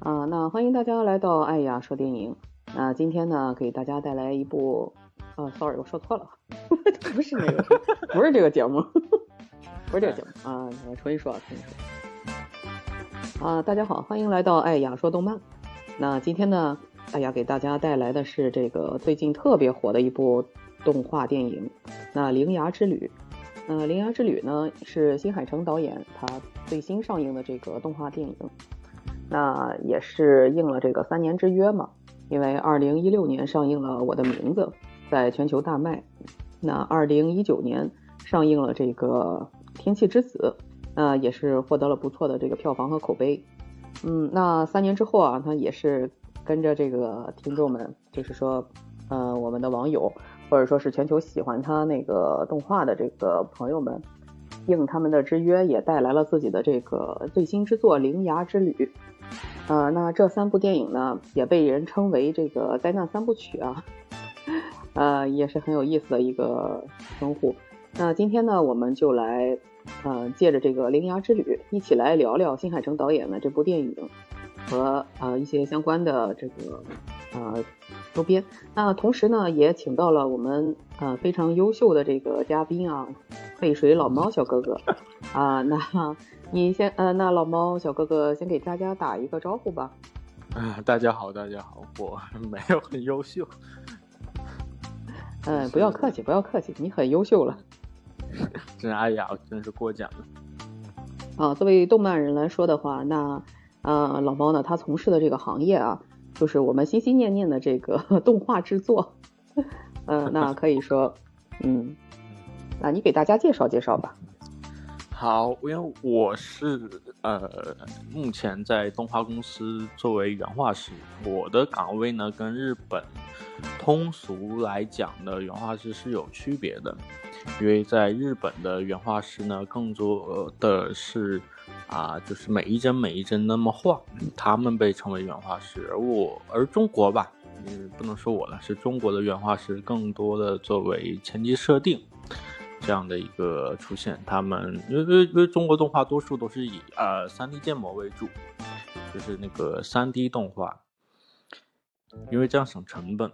啊，那欢迎大家来到爱雅说电影。那今天呢，给大家带来一部，啊，sorry，我说错了，不是那个，不是这个节目，不是这个节目啊，我重新说啊，重新说。啊，大家好，欢迎来到爱雅说动漫。那今天呢，爱雅给大家带来的是这个最近特别火的一部动画电影，那《铃芽之旅》。呃，《铃芽之旅》呢是新海诚导演他最新上映的这个动画电影。那也是应了这个三年之约嘛，因为二零一六年上映了《我的名字》，在全球大卖。那二零一九年上映了这个《天气之子》，那也是获得了不错的这个票房和口碑。嗯，那三年之后啊，他也是跟着这个听众们，就是说，呃，我们的网友或者说是全球喜欢他那个动画的这个朋友们，应他们的之约，也带来了自己的这个最新之作《铃芽之旅》。呃，那这三部电影呢，也被人称为这个灾难三部曲啊，呃，也是很有意思的一个称呼。那今天呢，我们就来，呃，借着这个《铃芽之旅》，一起来聊聊新海诚导演的这部电影和呃一些相关的这个呃周边。那同时呢，也请到了我们呃非常优秀的这个嘉宾啊，背水老猫小哥哥 啊，那。你先，呃，那老猫小哥哥先给大家打一个招呼吧。啊，大家好，大家好，我没有很优秀。嗯，不要客气，不要客气，你很优秀了。真哎呀，真是过奖了。啊，作为动漫人来说的话，那，呃，老猫呢，他从事的这个行业啊，就是我们心心念念的这个 动画制作。嗯，那可以说，嗯，那你给大家介绍介绍吧。好，因为我是呃，目前在动画公司作为原画师，我的岗位呢跟日本通俗来讲的原画师是有区别的，因为在日本的原画师呢，更多的是啊，就是每一帧每一帧那么画，他们被称为原画师，而我而中国吧，嗯，不能说我了，是中国的原画师更多的作为前期设定。这样的一个出现，他们因为因为因为中国动画多数都是以呃三 D 建模为主，就是那个三 D 动画，因为这样省成本。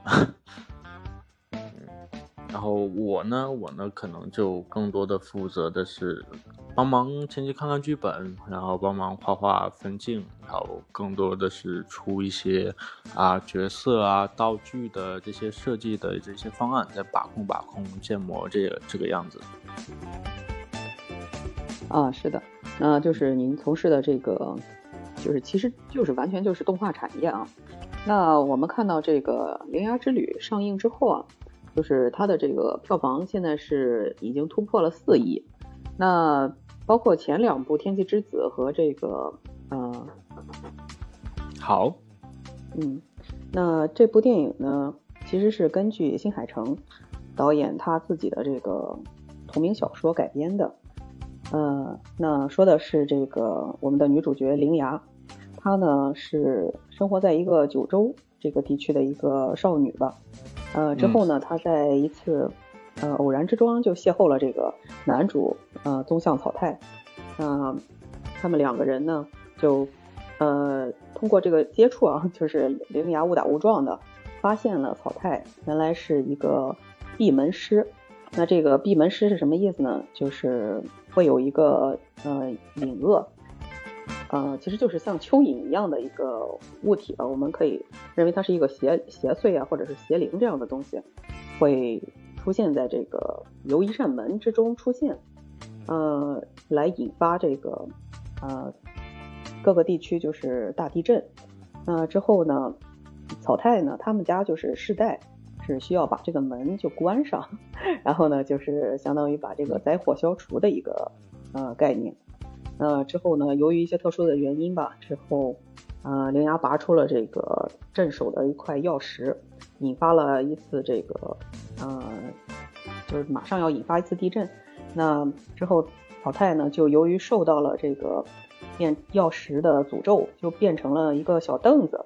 然后我呢，我呢可能就更多的负责的是帮忙前期看看剧本，然后帮忙画画分镜，然后更多的是出一些啊角色啊道具的这些设计的这些方案，再把控把控建模这个这个样子。啊，是的，那就是您从事的这个，就是其实就是完全就是动画产业啊。那我们看到这个《铃芽之旅》上映之后啊。就是它的这个票房现在是已经突破了四亿，那包括前两部《天气之子》和这个，嗯，好，嗯，那这部电影呢，其实是根据新海诚导演他自己的这个同名小说改编的，呃，那说的是这个我们的女主角铃芽，她呢是生活在一个九州这个地区的一个少女吧。呃，之后呢，他在一次呃偶然之中就邂逅了这个男主呃宗相草太，那他们两个人呢就呃通过这个接触啊，就是灵牙误打误撞的发现了草太原来是一个闭门师。那这个闭门师是什么意思呢？就是会有一个呃隐恶。呃，其实就是像蚯蚓一样的一个物体吧，我们可以认为它是一个邪邪祟啊，或者是邪灵这样的东西，会出现在这个由一扇门之中出现，呃，来引发这个呃各个地区就是大地震。那之后呢，草太呢，他们家就是世代是需要把这个门就关上，然后呢，就是相当于把这个灾祸消除的一个呃概念。呃之后呢？由于一些特殊的原因吧，之后，呃，铃芽拔出了这个镇守的一块钥匙，引发了一次这个，呃，就是马上要引发一次地震。那之后，草太呢，就由于受到了这个变钥匙的诅咒，就变成了一个小凳子。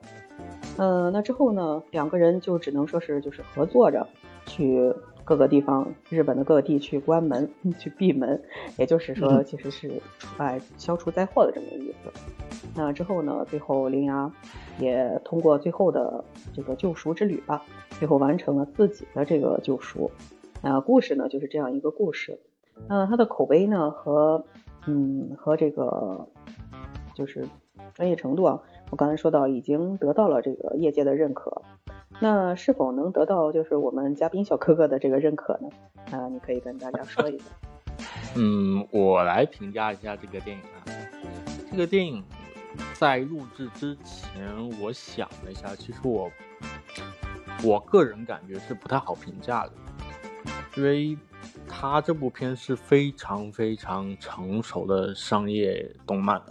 呃，那之后呢，两个人就只能说是就是合作着去。各个地方，日本的各个地区关门 去闭门，也就是说，其实是哎消除灾祸的这么一个意思。那之后呢，最后铃芽也通过最后的这个救赎之旅吧，最后完成了自己的这个救赎。那故事呢，就是这样一个故事。那它的口碑呢和嗯和这个就是专业程度啊，我刚才说到已经得到了这个业界的认可。那是否能得到就是我们嘉宾小哥哥的这个认可呢？啊，你可以跟大家说一下。嗯，我来评价一下这个电影啊。这个电影在录制之前，我想了一下，其实我我个人感觉是不太好评价的，因为它这部片是非常非常成熟的商业动漫了。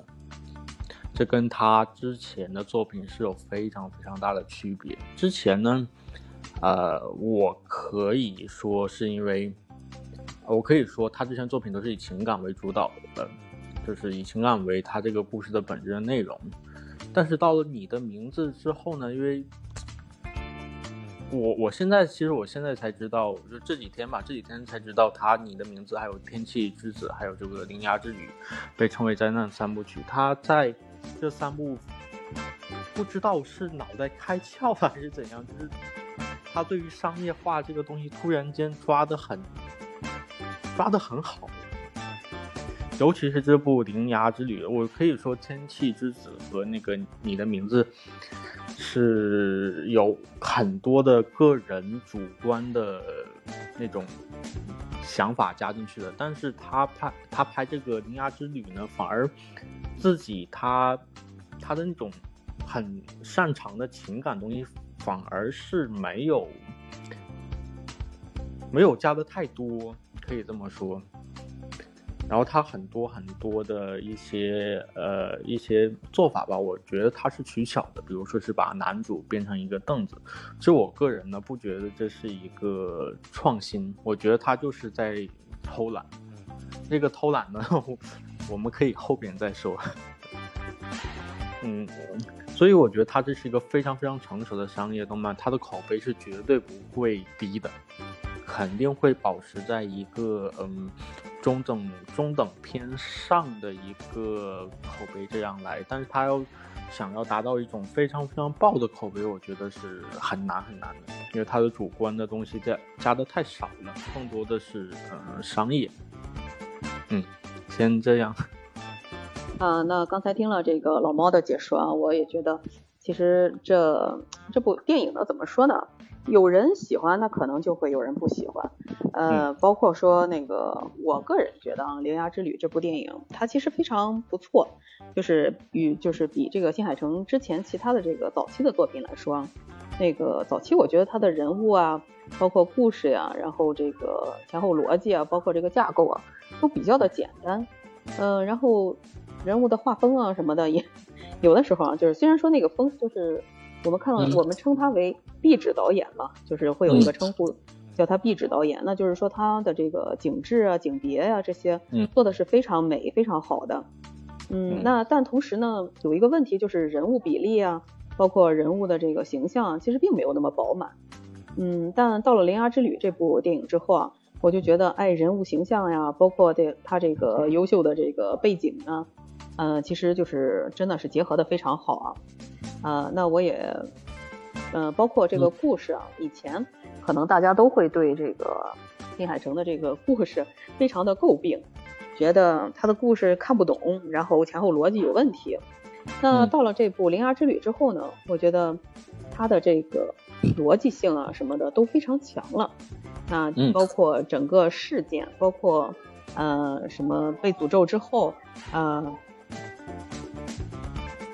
这跟他之前的作品是有非常非常大的区别。之前呢，呃，我可以说是因为，我可以说他之前作品都是以情感为主导的，就是以情感为他这个故事的本质的内容。但是到了你的名字之后呢，因为，我我现在其实我现在才知道，就这几天吧，这几天才知道他你的名字还有天气之子，还有这个铃芽之旅，被称为灾难三部曲。他在这三部不知道是脑袋开窍了还是怎样，就是他对于商业化这个东西突然间抓得很抓得很好，尤其是这部《铃芽之旅》，我可以说《天气之子》和那个你的名字是有很多的个人主观的那种想法加进去的，但是他拍他拍这个《铃芽之旅》呢，反而。自己他他的那种很擅长的情感东西，反而是没有没有加的太多，可以这么说。然后他很多很多的一些呃一些做法吧，我觉得他是取巧的，比如说是把男主变成一个凳子。其实我个人呢不觉得这是一个创新，我觉得他就是在偷懒。这个偷懒呢。我们可以后边再说，嗯，所以我觉得它这是一个非常非常成熟的商业动漫，它的口碑是绝对不会低的，肯定会保持在一个嗯中等中等偏上的一个口碑这样来，但是它要想要达到一种非常非常爆的口碑，我觉得是很难很难的，因为它的主观的东西加加的太少了，更多的是呃商业，嗯。先这样，啊，那刚才听了这个老猫的解说啊，我也觉得，其实这这部电影呢，怎么说呢？有人喜欢，那可能就会有人不喜欢。呃，包括说那个，我个人觉得啊，《铃芽之旅》这部电影，它其实非常不错，就是与就是比这个新海诚之前其他的这个早期的作品来说，那个早期我觉得他的人物啊，包括故事呀，然后这个前后逻辑啊，包括这个架构啊。都比较的简单，嗯，然后人物的画风啊什么的也 有的时候啊，就是虽然说那个风就是我们看到我们称他为壁纸导演嘛，就是会有一个称呼叫他壁纸导演，那就是说他的这个景致啊、景别呀这些做的是非常美、非常好的，嗯，那但同时呢，有一个问题就是人物比例啊，包括人物的这个形象，其实并没有那么饱满，嗯，但到了《铃芽之旅》这部电影之后啊。我就觉得，哎，人物形象呀，包括这他这个优秀的这个背景呢，嗯，其实就是真的是结合的非常好啊，啊，那我也，嗯，包括这个故事啊，以前可能大家都会对这个新海诚的这个故事非常的诟病，觉得他的故事看不懂，然后前后逻辑有问题。那到了这部《铃芽之旅》之后呢，我觉得他的这个逻辑性啊什么的都非常强了。那包括整个事件，包括呃什么被诅咒之后，啊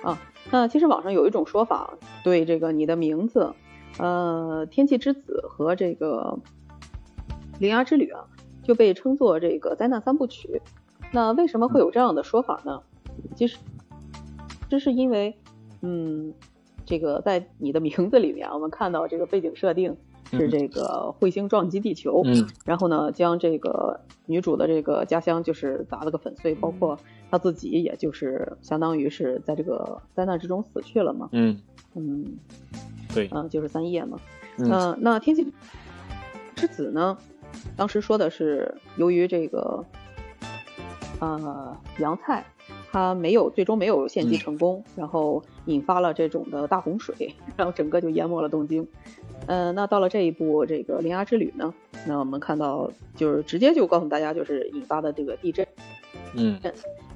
啊，那其实网上有一种说法，对这个你的名字，呃，天气之子和这个铃芽之旅啊，就被称作这个灾难三部曲。那为什么会有这样的说法呢？其实这是因为，嗯，这个在你的名字里面，我们看到这个背景设定。是这个彗星撞击地球，然后呢，将这个女主的这个家乡就是砸了个粉碎，包括她自己，也就是相当于是在这个灾难之中死去了嘛。嗯嗯，对，嗯，就是三叶嘛。嗯，那天气之子呢，当时说的是由于这个呃洋菜他没有最终没有献祭成功，然后引发了这种的大洪水，然后整个就淹没了东京。嗯，那到了这一步，这个铃芽之旅呢，那我们看到就是直接就告诉大家，就是引发的这个地震。嗯，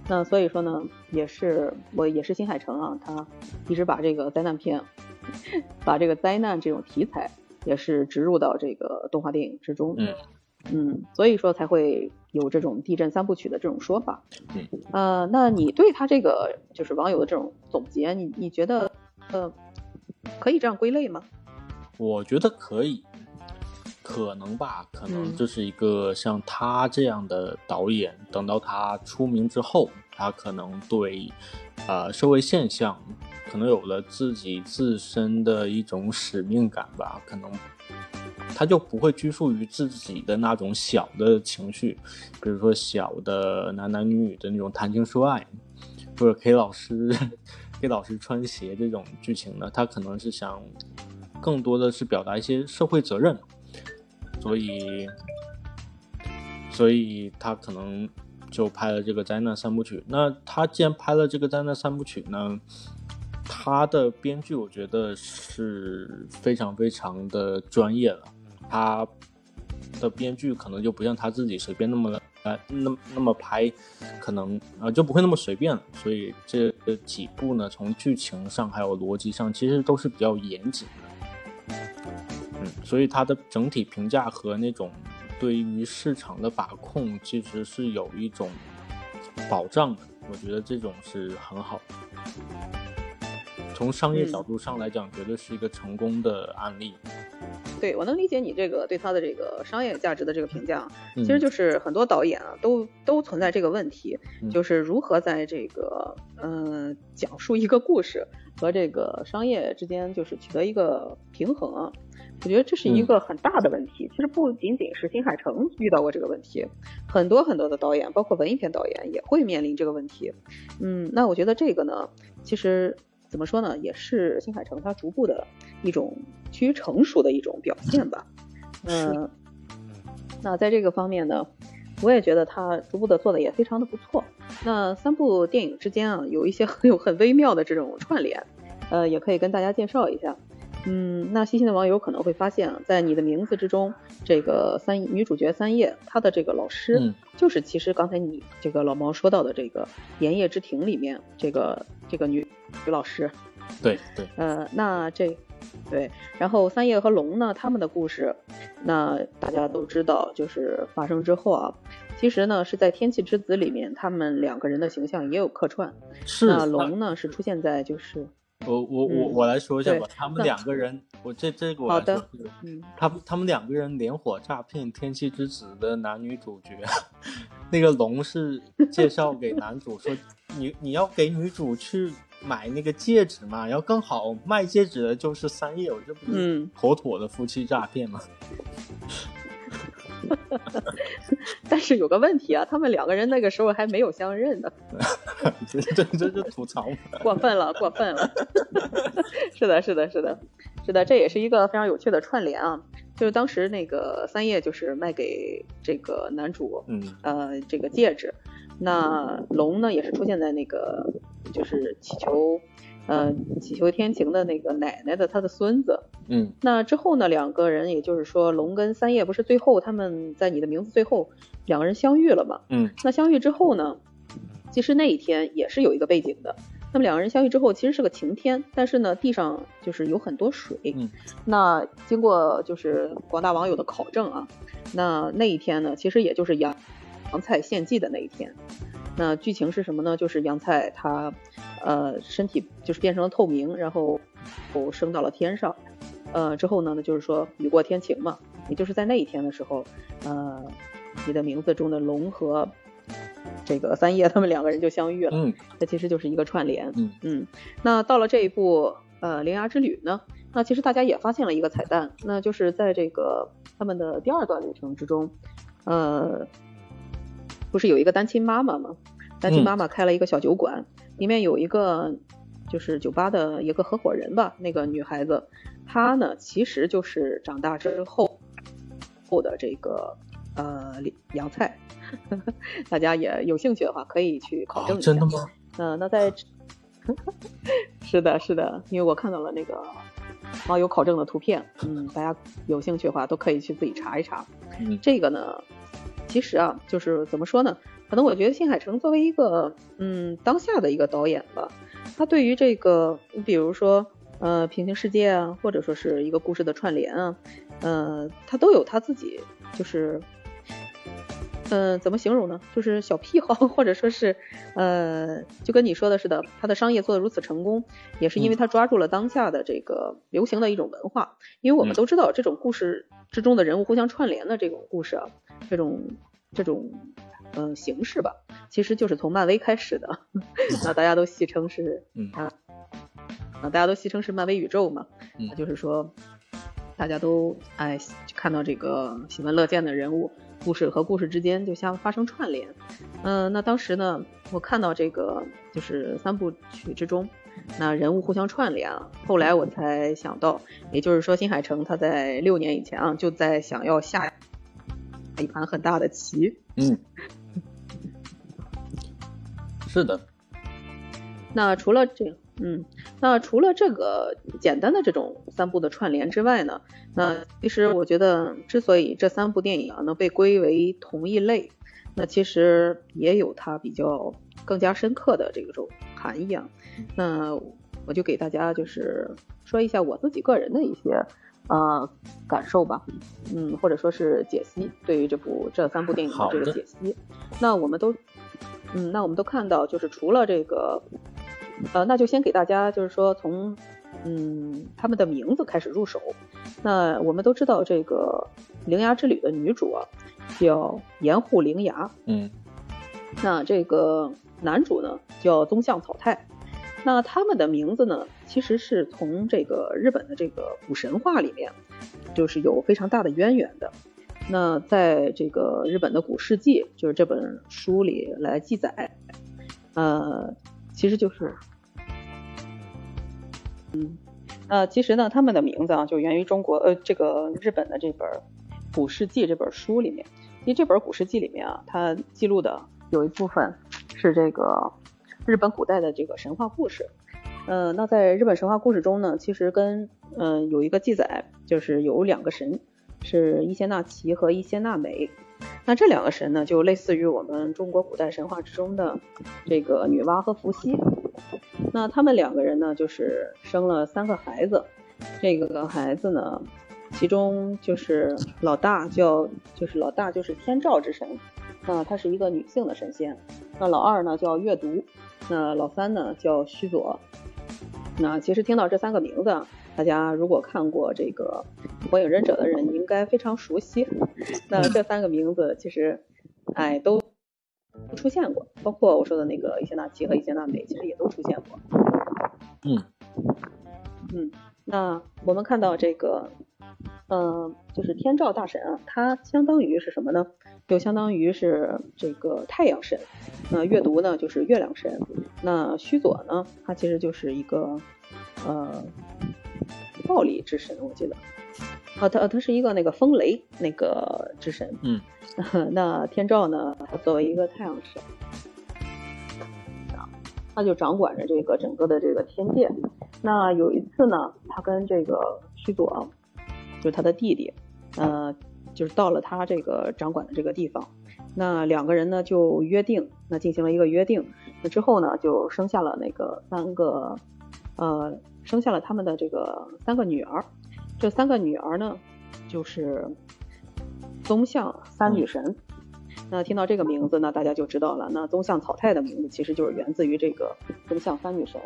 那所以说呢，也是我也是新海诚啊，他一直把这个灾难片，把这个灾难这种题材也是植入到这个动画电影之中。嗯嗯，所以说才会有这种地震三部曲的这种说法。嗯，呃，那你对他这个就是网友的这种总结，你你觉得呃可以这样归类吗？我觉得可以，可能吧，可能就是一个像他这样的导演，等到他出名之后，他可能对呃社会现象可能有了自己自身的一种使命感吧，可能他就不会拘束于自己的那种小的情绪，比如说小的男男女女的那种谈情说爱，或者给老师 给老师穿鞋这种剧情呢，他可能是想更多的是表达一些社会责任，所以所以他可能就拍了这个灾难三部曲。那他既然拍了这个灾难三部曲呢，他的编剧我觉得是非常非常的专业了，他的编剧可能就不像他自己随便那么呃那那么拍，可能啊、就不会那么随便了。所以这几部呢，从剧情上还有逻辑上，其实都是比较严谨的。嗯，所以它的整体评价和那种对于市场的把控，其实是有一种保障的。我觉得这种是很好的。从商业角度上来讲，绝对是一个成功的案例。对我能理解你这个对它的这个商业价值的这个评价，嗯、其实就是很多导演啊都都存在这个问题，嗯就是如何在这个嗯、呃讲述一个故事和这个商业之间就是取得一个平衡啊。我觉得这是一个很大的问题。其实不仅仅是新海诚遇到过这个问题，很多很多的导演，包括文艺片导演也会面临这个问题。嗯，那我觉得这个呢，其实怎么说呢，也是新海诚他逐步的一种趋于成熟的一种表现吧。嗯，那在这个方面呢，我也觉得他逐步的做的也非常的不错。那三部电影之间啊，有一些很有很微妙的这种串联，呃，也可以跟大家介绍一下。嗯，那细心的网友可能会发现啊，在你的名字之中，这个三女主角三叶，她的这个老师，嗯。就是其实刚才你这个老毛说到的这个《炎夜之庭》里面这个这个女女老师，对对，呃，那这对，然后三叶和龙呢，他们的故事，那大家都知道，就是发生之后啊，其实呢是在《天气之子》里面，他们两个人的形象也有客串。是那龙呢是出现在就是，我我我嗯我来说一下吧，他们两个人，我这这个我来说嗯，他们他们两个人连火诈骗《天气之子》的男女主角，那个龙是介绍给男主说，你你要给女主去买那个戒指嘛，然后刚好卖戒指的就是三叶，我这不是嗯妥妥的夫妻诈骗吗？但是有个问题啊，他们两个人那个时候还没有相认呢，这这这就吐槽嘛。过分了，过分了。是的，是的，是的，是的，这也是一个非常有趣的串联啊。就是当时那个三叶就是卖给这个男主，嗯呃，这个戒指。那龙呢，也是出现在那个就是祈求，呃，祈求天晴的那个奶奶的他的孙子。嗯那之后呢，两个人也就是说，龙跟三叶不是最后他们在你的名字最后两个人相遇了嘛？嗯那相遇之后呢，其实那一天也是有一个背景的。那么两个人相遇之后，其实是个晴天，但是呢，地上就是有很多水。嗯那经过就是广大网友的考证啊，那那一天呢，其实也就是杨杨菜献祭的那一天。那剧情是什么呢？就是杨菜他呃身体就是变成了透明，然后哦升到了天上。呃之后呢，那就是说雨过天晴嘛，也就是在那一天的时候，呃，你的名字中的龙和这个三叶他们两个人就相遇了。嗯这其实就是一个串联。嗯嗯，那到了这一部呃《铃芽之旅》呢，那其实大家也发现了一个彩蛋，那就是在这个他们的第二段旅程之中，呃，不是有一个单亲妈妈吗？单亲嗯妈妈开了一个小酒馆，里面有一个就是酒吧的一个合伙人吧，那个女孩子，她呢其实就是长大之后后的这个呃洋菜，大家也有兴趣的话可以去考证啊，一下。真的吗？呃，那在 是的，是的，因为我看到了那个网友考证的图片，嗯，大家有兴趣的话都可以去自己查一查。嗯，这个呢，其实啊，就是怎么说呢？可能我觉得新海诚作为一个嗯当下的一个导演吧，他对于这个，你比如说呃平行世界啊，或者说是一个故事的串联啊，呃，他都有他自己就是。嗯，怎么形容呢？就是小癖好，或者说是，呃，就跟你说的似的，他的商业做得如此成功，也是因为他抓住了当下的这个流行的一种文化。因为我们都知道，这种故事之中的人物互相串联的这种故事啊，这种这种嗯形式吧，其实就是从漫威开始的。那大家都戏称是啊啊，大家都戏称是漫威宇宙嘛。那就是说，大家都哎看到这个喜闻乐见的人物。故事和故事之间就像发生串联，嗯，那当时呢，我看到这个就是三部曲之中，那人物互相串联啊，后来我才想到，也就是说新海诚他在六年以前啊就在想要下一盘很大的棋，嗯，是的。那除了这，嗯，那除了这个简单的这种三部的串联之外呢，那其实我觉得，之所以这三部电影啊能被归为同一类，那其实也有它比较更加深刻的这种含义啊。那我就给大家就是说一下我自己个人的一些呃感受吧，嗯，或者说是解析对于这部这三部电影的这个解析。那我们都，嗯，那我们都看到，就是除了这个。呃，那就先给大家就是说从，嗯，他们的名字开始入手。那我们都知道这个《铃芽之旅》的女主啊，叫岩户铃芽。嗯。那这个男主呢，叫宗相草太。那他们的名字呢，其实是从这个日本的这个古神话里面，就是有非常大的渊源的。那在这个日本的古世纪，就是这本书里来记载，呃。其实就是，嗯，呃，其实呢，他们的名字啊，就源于中国，呃，这个日本的这本《古世纪》这本书里面。因为这本《古世纪》里面啊，它记录的有一部分是这个日本古代的这个神话故事。呃，那在日本神话故事中呢，其实跟嗯有一个记载，就是有两个神，是伊邪那岐和伊邪那美。那这两个神呢，就类似于我们中国古代神话之中的这个女娲和伏羲。那他们两个人呢，就是生了三个孩子。这个孩子呢，其中就是老大叫，就是老大就是天照之神，那她是一个女性的神仙。那老二呢叫月读，那老三呢叫须佐。那其实听到这三个名字。大家如果看过这个《火影忍者》的人，应该非常熟悉。那这三个名字其实，哎，都出现过，包括我说的那个伊邪那岐和伊邪那美，其实也都出现过。嗯嗯，那我们看到这个，嗯，就是天照大神啊，他相当于是什么呢？就相当于是这个太阳神。那月读呢，就是月亮神。那须佐呢，他其实就是一个，呃。暴力之神，我记得，啊，他他是一个那个风雷那个之神，嗯，那天照呢，他作为一个太阳神，他就掌管着这个整个的这个天界。那有一次呢，他跟这个须佐，就是他的弟弟，呃，就是到了他这个掌管的这个地方，那两个人呢就约定，那进行了一个约定，那之后呢就生下了那个三个，呃。生下了他们的这个三个女儿，这三个女儿呢，就是宗相三女神。那听到这个名字，那大家就知道了。那宗相草太的名字其实就是源自于这个宗相三女神。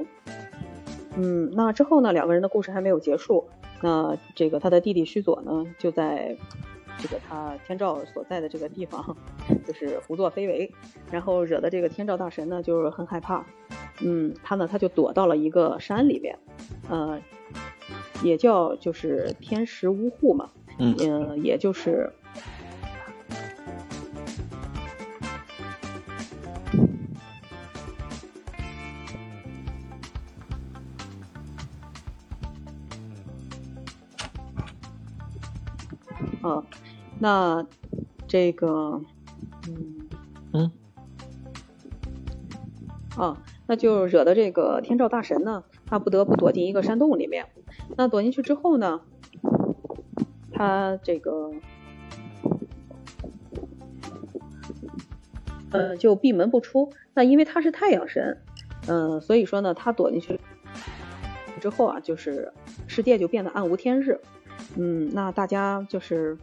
嗯，那之后呢，两个人的故事还没有结束。那这个他的弟弟须佐呢，就在这个他天照所在的这个地方，就是胡作非为，然后惹得这个天照大神呢，就是很害怕。嗯，他呢，他就躲到了一个山里面，呃，也叫就是天石屋户嘛，嗯，也就是，那这个，嗯，嗯，啊。那就惹得这个天照大神呢，他不得不躲进一个山洞里面。那躲进去之后呢，他这个呃就闭门不出。那因为他是太阳神，嗯，所以说呢，他躲进去之后啊，就是世界就变得暗无天日。嗯，那大家就是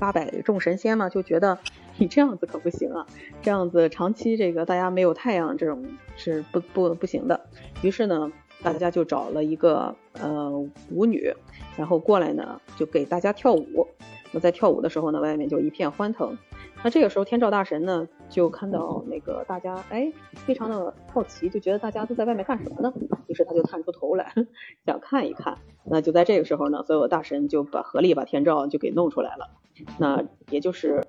八百众神仙嘛，就觉得你这样子可不行啊，这样子长期这个大家没有太阳，这种是不不不行的。于是呢，大家就找了一个呃舞女，然后过来呢，就给大家跳舞。那在跳舞的时候呢，外面就一片欢腾。那这个时候，天照大神呢就看到那个大家，哎，非常的好奇，就觉得大家都在外面干什么呢？于是他就探出头来，想看一看。那就在这个时候呢，所有大神就把合力把天照就给弄出来了。那也就是，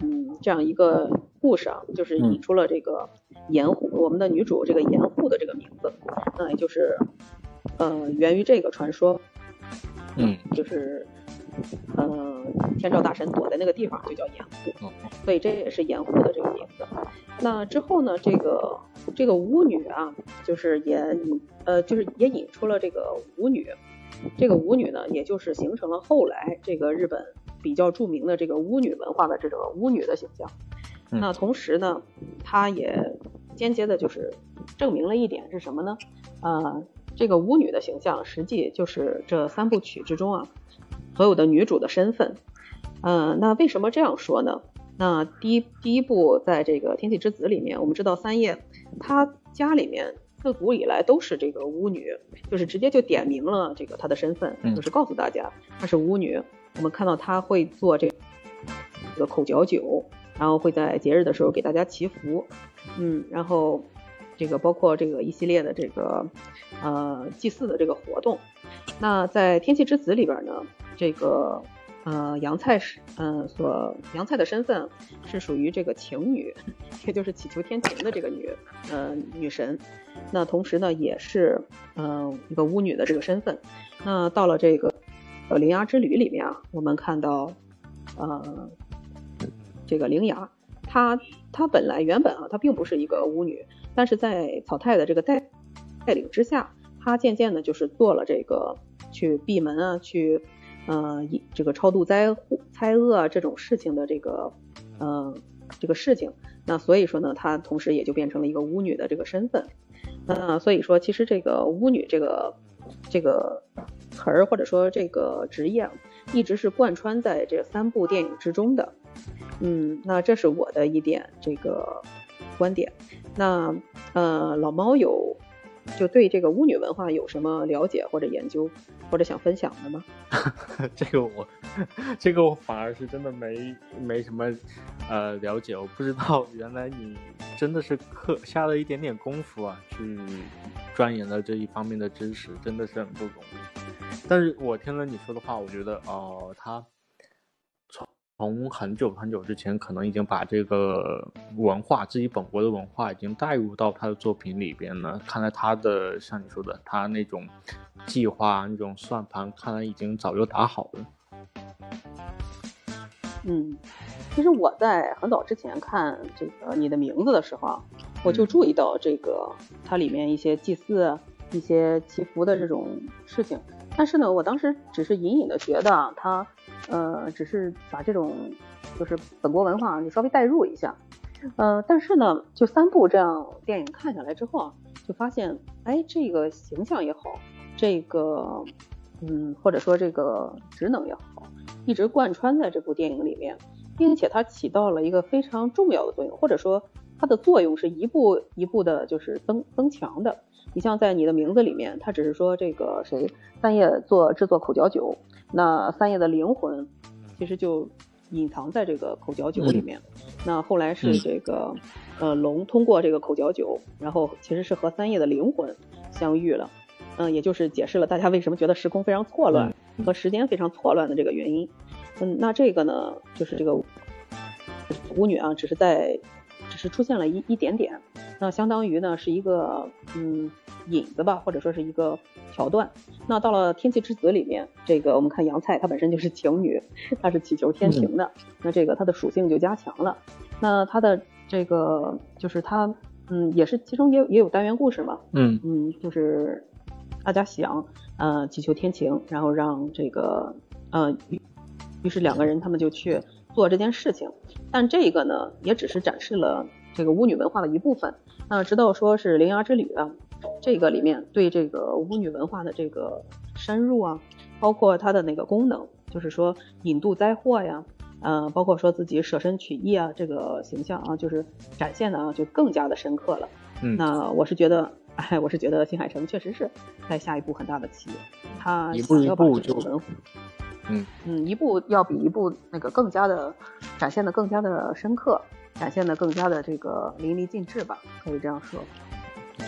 嗯，这样一个故事啊，就是引出了这个盐户，我们的女主这个盐户的这个名字，那也就是，呃，源于这个传说，嗯，就是。嗯，天照大神躲在那个地方就叫盐户，所以这也是盐户的这个名字。那之后呢，这个这个巫女啊，就是也引呃，就是也引出了这个舞女。这个舞女呢，也就是形成了后来这个日本比较著名的这个巫女文化的这种巫女的形象。那同时呢，它也间接的就是证明了一点是什么呢？呃，这个巫女的形象实际就是这三部曲之中啊。所有的女主的身份，嗯，那为什么这样说呢？那第一第一部在这个《天气之子》里面，我们知道三叶她家里面自古以来都是这个巫女，就是直接就点明了这个她的身份，就是告诉大家她是巫女。我们看到她会做这这个口嚼酒，然后会在节日的时候给大家祈福，嗯，然后这个包括这个一系列的这个呃祭祀的这个活动。那在《天气之子》里边呢？这个呃，杨菜是嗯，所杨菜的身份是属于这个晴女，也就是祈求天晴的这个女呃女神。那同时呢，也是嗯一个巫女的这个身份。那到了这个呃灵牙之旅里面啊，我们看到呃这个灵牙，她她本来原本啊，她并不是一个巫女，但是在草太的这个带带领之下，她渐渐的就是做了这个去闭门啊，去。呃，以这个超度灾祸灾厄这种事情的这个，呃，这个事情，那所以说呢，她同时也就变成了一个巫女的这个身份。那所以说，其实这个巫女这个这个词儿或者说这个职业，一直是贯穿在这三部电影之中的。嗯，那这是我的一点这个观点。那呃，老猫有。就对这个巫女文化有什么了解或者研究，或者想分享的吗？这个我，这个我反而是真的没没什么呃了解，我不知道原来你真的是课下了一点点功夫啊，去钻研了这一方面的知识，真的是很不容易。但是我听了你说的话，我觉得哦，他。从很久很久之前，可能已经把这个文化，自己本国的文化，已经带入到他的作品里边了。看来他的像你说的，他那种计划、那种算盘，看来已经早就打好了。嗯，其实我在很早之前看这个你的名字的时候啊，我就注意到这个它里面一些祭祀、一些祈福的这种事情。但是呢，我当时只是隐隐的觉得啊，他。呃，只是把这种就是本国文化你稍微带入一下，呃，但是呢，就三部这样电影看下来之后啊，就发现，哎，这个形象也好，这个，嗯，或者说这个职能也好，一直贯穿在这部电影里面，并且它起到了一个非常重要的作用，或者说它的作用是一步一步的，就是增增强的。你像在你的名字里面，它只是说这个谁三叶做制作口嚼酒。那三叶的灵魂，其实就隐藏在这个口嚼酒里面。那后来是这个，呃，龙通过这个口嚼酒，然后其实是和三叶的灵魂相遇了。嗯，也就是解释了大家为什么觉得时空非常错乱和时间非常错乱的这个原因。嗯，那这个呢，就是这个舞女啊，只是在，只是出现了一一点点。那相当于呢，是一个嗯引子吧，或者说是一个桥段。那到了天气之子里面，这个我们看杨菜，她本身就是晴女，她是祈求天晴的。那这个她的属性就加强了。那她的这个就是她嗯，也是其中也有也有单元故事嘛，嗯嗯，就是大家想呃祈求天晴，然后让这个呃于于是两个人他们就去做这件事情，但这个呢也只是展示了这个巫女文化的一部分。那直到说是《铃芽之旅》啊，这个里面对这个巫女文化的这个深入啊，包括它的那个功能，就是说引渡灾祸呀，呃，包括说自己舍身取义啊，这个形象啊，就是展现的啊，就更加的深刻了。嗯，那我是觉得，哎，我是觉得新海诚确实是在下一步很大的棋，他一步一想要把步就这个文化嗯嗯，一部要比一部那个更加的展现的更加的深刻，展现的更加的这个淋漓尽致吧，可以这样说。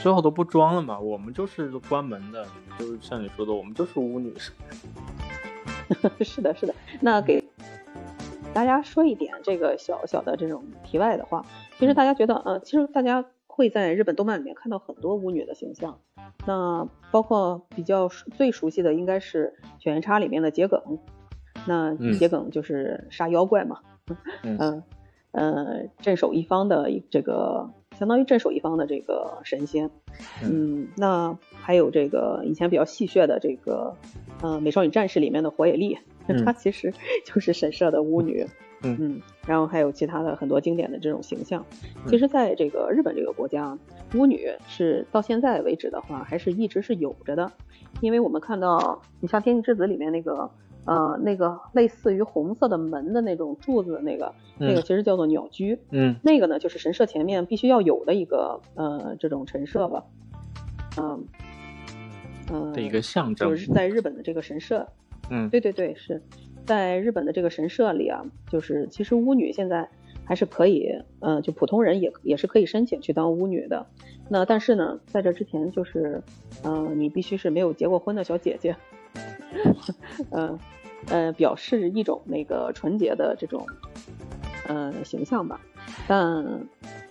最后都不装了嘛，我们就是关门的，就是像你说的，我们就是巫女。是的，是的。那给大家说一点这个小小的这种题外的话，其实大家觉得，呃，其实大家会在日本动漫里面看到很多巫女的形象。那包括比较熟最熟悉的应该是《犬夜叉》里面的桔梗，那嗯桔梗就是杀妖怪嘛，嗯。嗯呃镇守一方的这个相当于镇守一方的这个神仙，嗯，那还有这个以前比较戏谑的这个呃《美少女战士》里面的火野丽，嗯她其实 就是神社的巫女，嗯然后还有其他的很多经典的这种形象。其实，在这个日本这个国家，巫女是到现在为止的话，还是一直是有着的，因为我们看到，你像《天气之子》里面那个。呃，那个类似于红色的门的那种柱子的那个，那个其实叫做鸟居。嗯那个呢，就是神社前面必须要有的一个呃这种陈设吧，嗯、嗯、的一个象征就。是在日本的这个神社，嗯对对对，是在日本的这个神社里啊，就是其实巫女现在还是可以，呃，就普通人也也是可以申请去当巫女的。那但是呢，在这之前就是，呃，你必须是没有结过婚的小姐姐，呃呃，表示一种那个纯洁的这种呃形象吧。但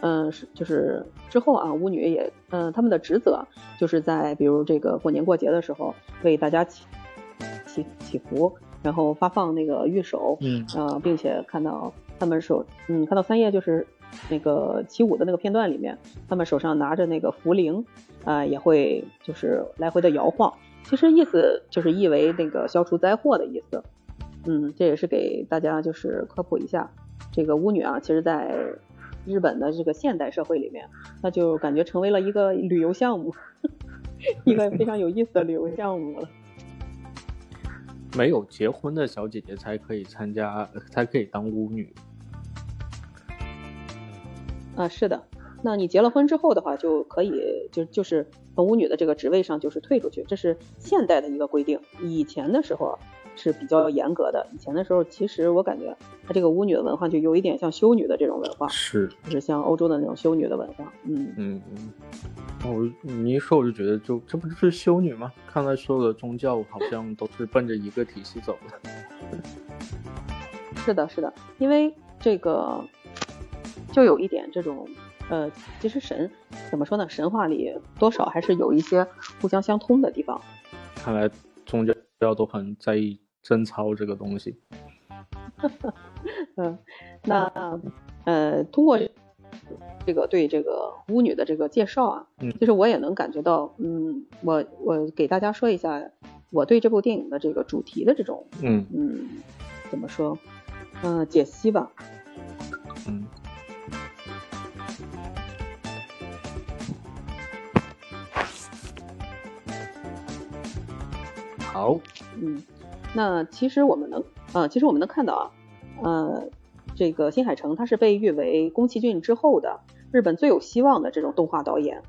嗯，是就是之后啊，巫女也，嗯、他们的职责就是在比如这个过年过节的时候为大家祈祈祈福，然后发放那个御守，嗯呃，并且看到他们手，嗯，看到三叶就是那个起舞的那个片段里面，他们手上拿着那个茯苓，啊、也会就是来回的摇晃，其实意思就是意为那个消除灾祸的意思。嗯，这也是给大家就是科普一下，这个巫女啊，其实在日本的这个现代社会里面，那就感觉成为了一个旅游项目，一个非常有意思的旅游项目了。没有结婚的小姐姐才可以参加，才可以当巫女。啊，是的，那你结了婚之后的话，就可以就就是从巫女的这个职位上就是退出去，这是现代的一个规定。以前的时候是比较严格的，以前的时候其实我感觉它这个巫女的文化就有一点像修女的这种文化，是，就是像欧洲的那种修女的文化。嗯，嗯嗯。我你一说我就觉得就，这不就是修女吗？看来所有的宗教好像都是奔着一个体系走的。是的，是的，因为这个就有一点这种呃，其实神怎么说呢？神话里多少还是有一些互相相通的地方。看来宗教都很在意贞操这个东西。嗯，那呃，通过这个对这个巫女的这个介绍啊，嗯其实我也能感觉到，嗯，我我给大家说一下我对这部电影的这个主题的这种，嗯嗯，怎么说，嗯、解析吧。嗯好，嗯，那其实我们能，呃，其实我们能看到啊，呃，这个新海诚他是被誉为宫崎骏之后的日本最有希望的这种动画导演。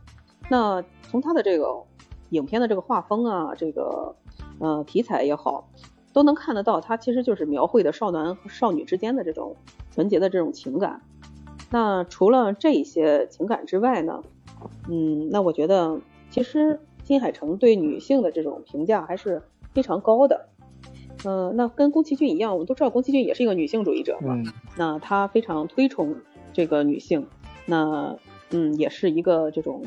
那从他的这个影片的这个画风啊，这个呃题材也好，都能看得到，他其实就是描绘的少男和少女之间的这种纯洁的这种情感。那除了这些情感之外呢，嗯，那我觉得其实新海诚对女性的这种评价还是非常高的。呃，那跟宫崎骏一样，我们都知道宫崎骏也是一个女性主义者嘛，嗯那他非常推崇这个女性，那嗯，也是一个这种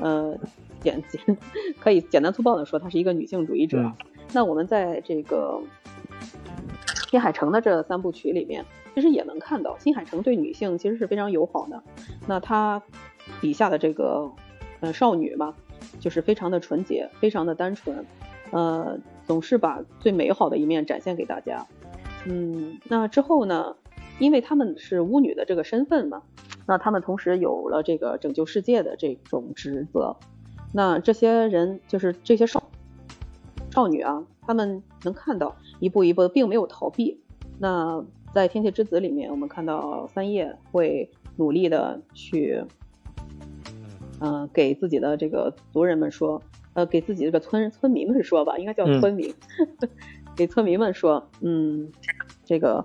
呃简简 可以简单粗暴的说，他是一个女性主义者。嗯那我们在这个新海诚的这三部曲里面，其实也能看到新海诚对女性其实是非常友好的。那他笔下的这个呃少女嘛，就是非常的纯洁，非常的单纯，呃，总是把最美好的一面展现给大家。嗯，那之后呢，因为他们是巫女的这个身份嘛，那他们同时有了这个拯救世界的这种职责。那这些人就是这些少少女啊，他们能看到一步一步的，并没有逃避。那在《天气之子》里面，我们看到三叶会努力的去，嗯，给自己的这个族人们说，呃，给自己这个村村民们说吧，应该叫村民，给村民们说，嗯，这个，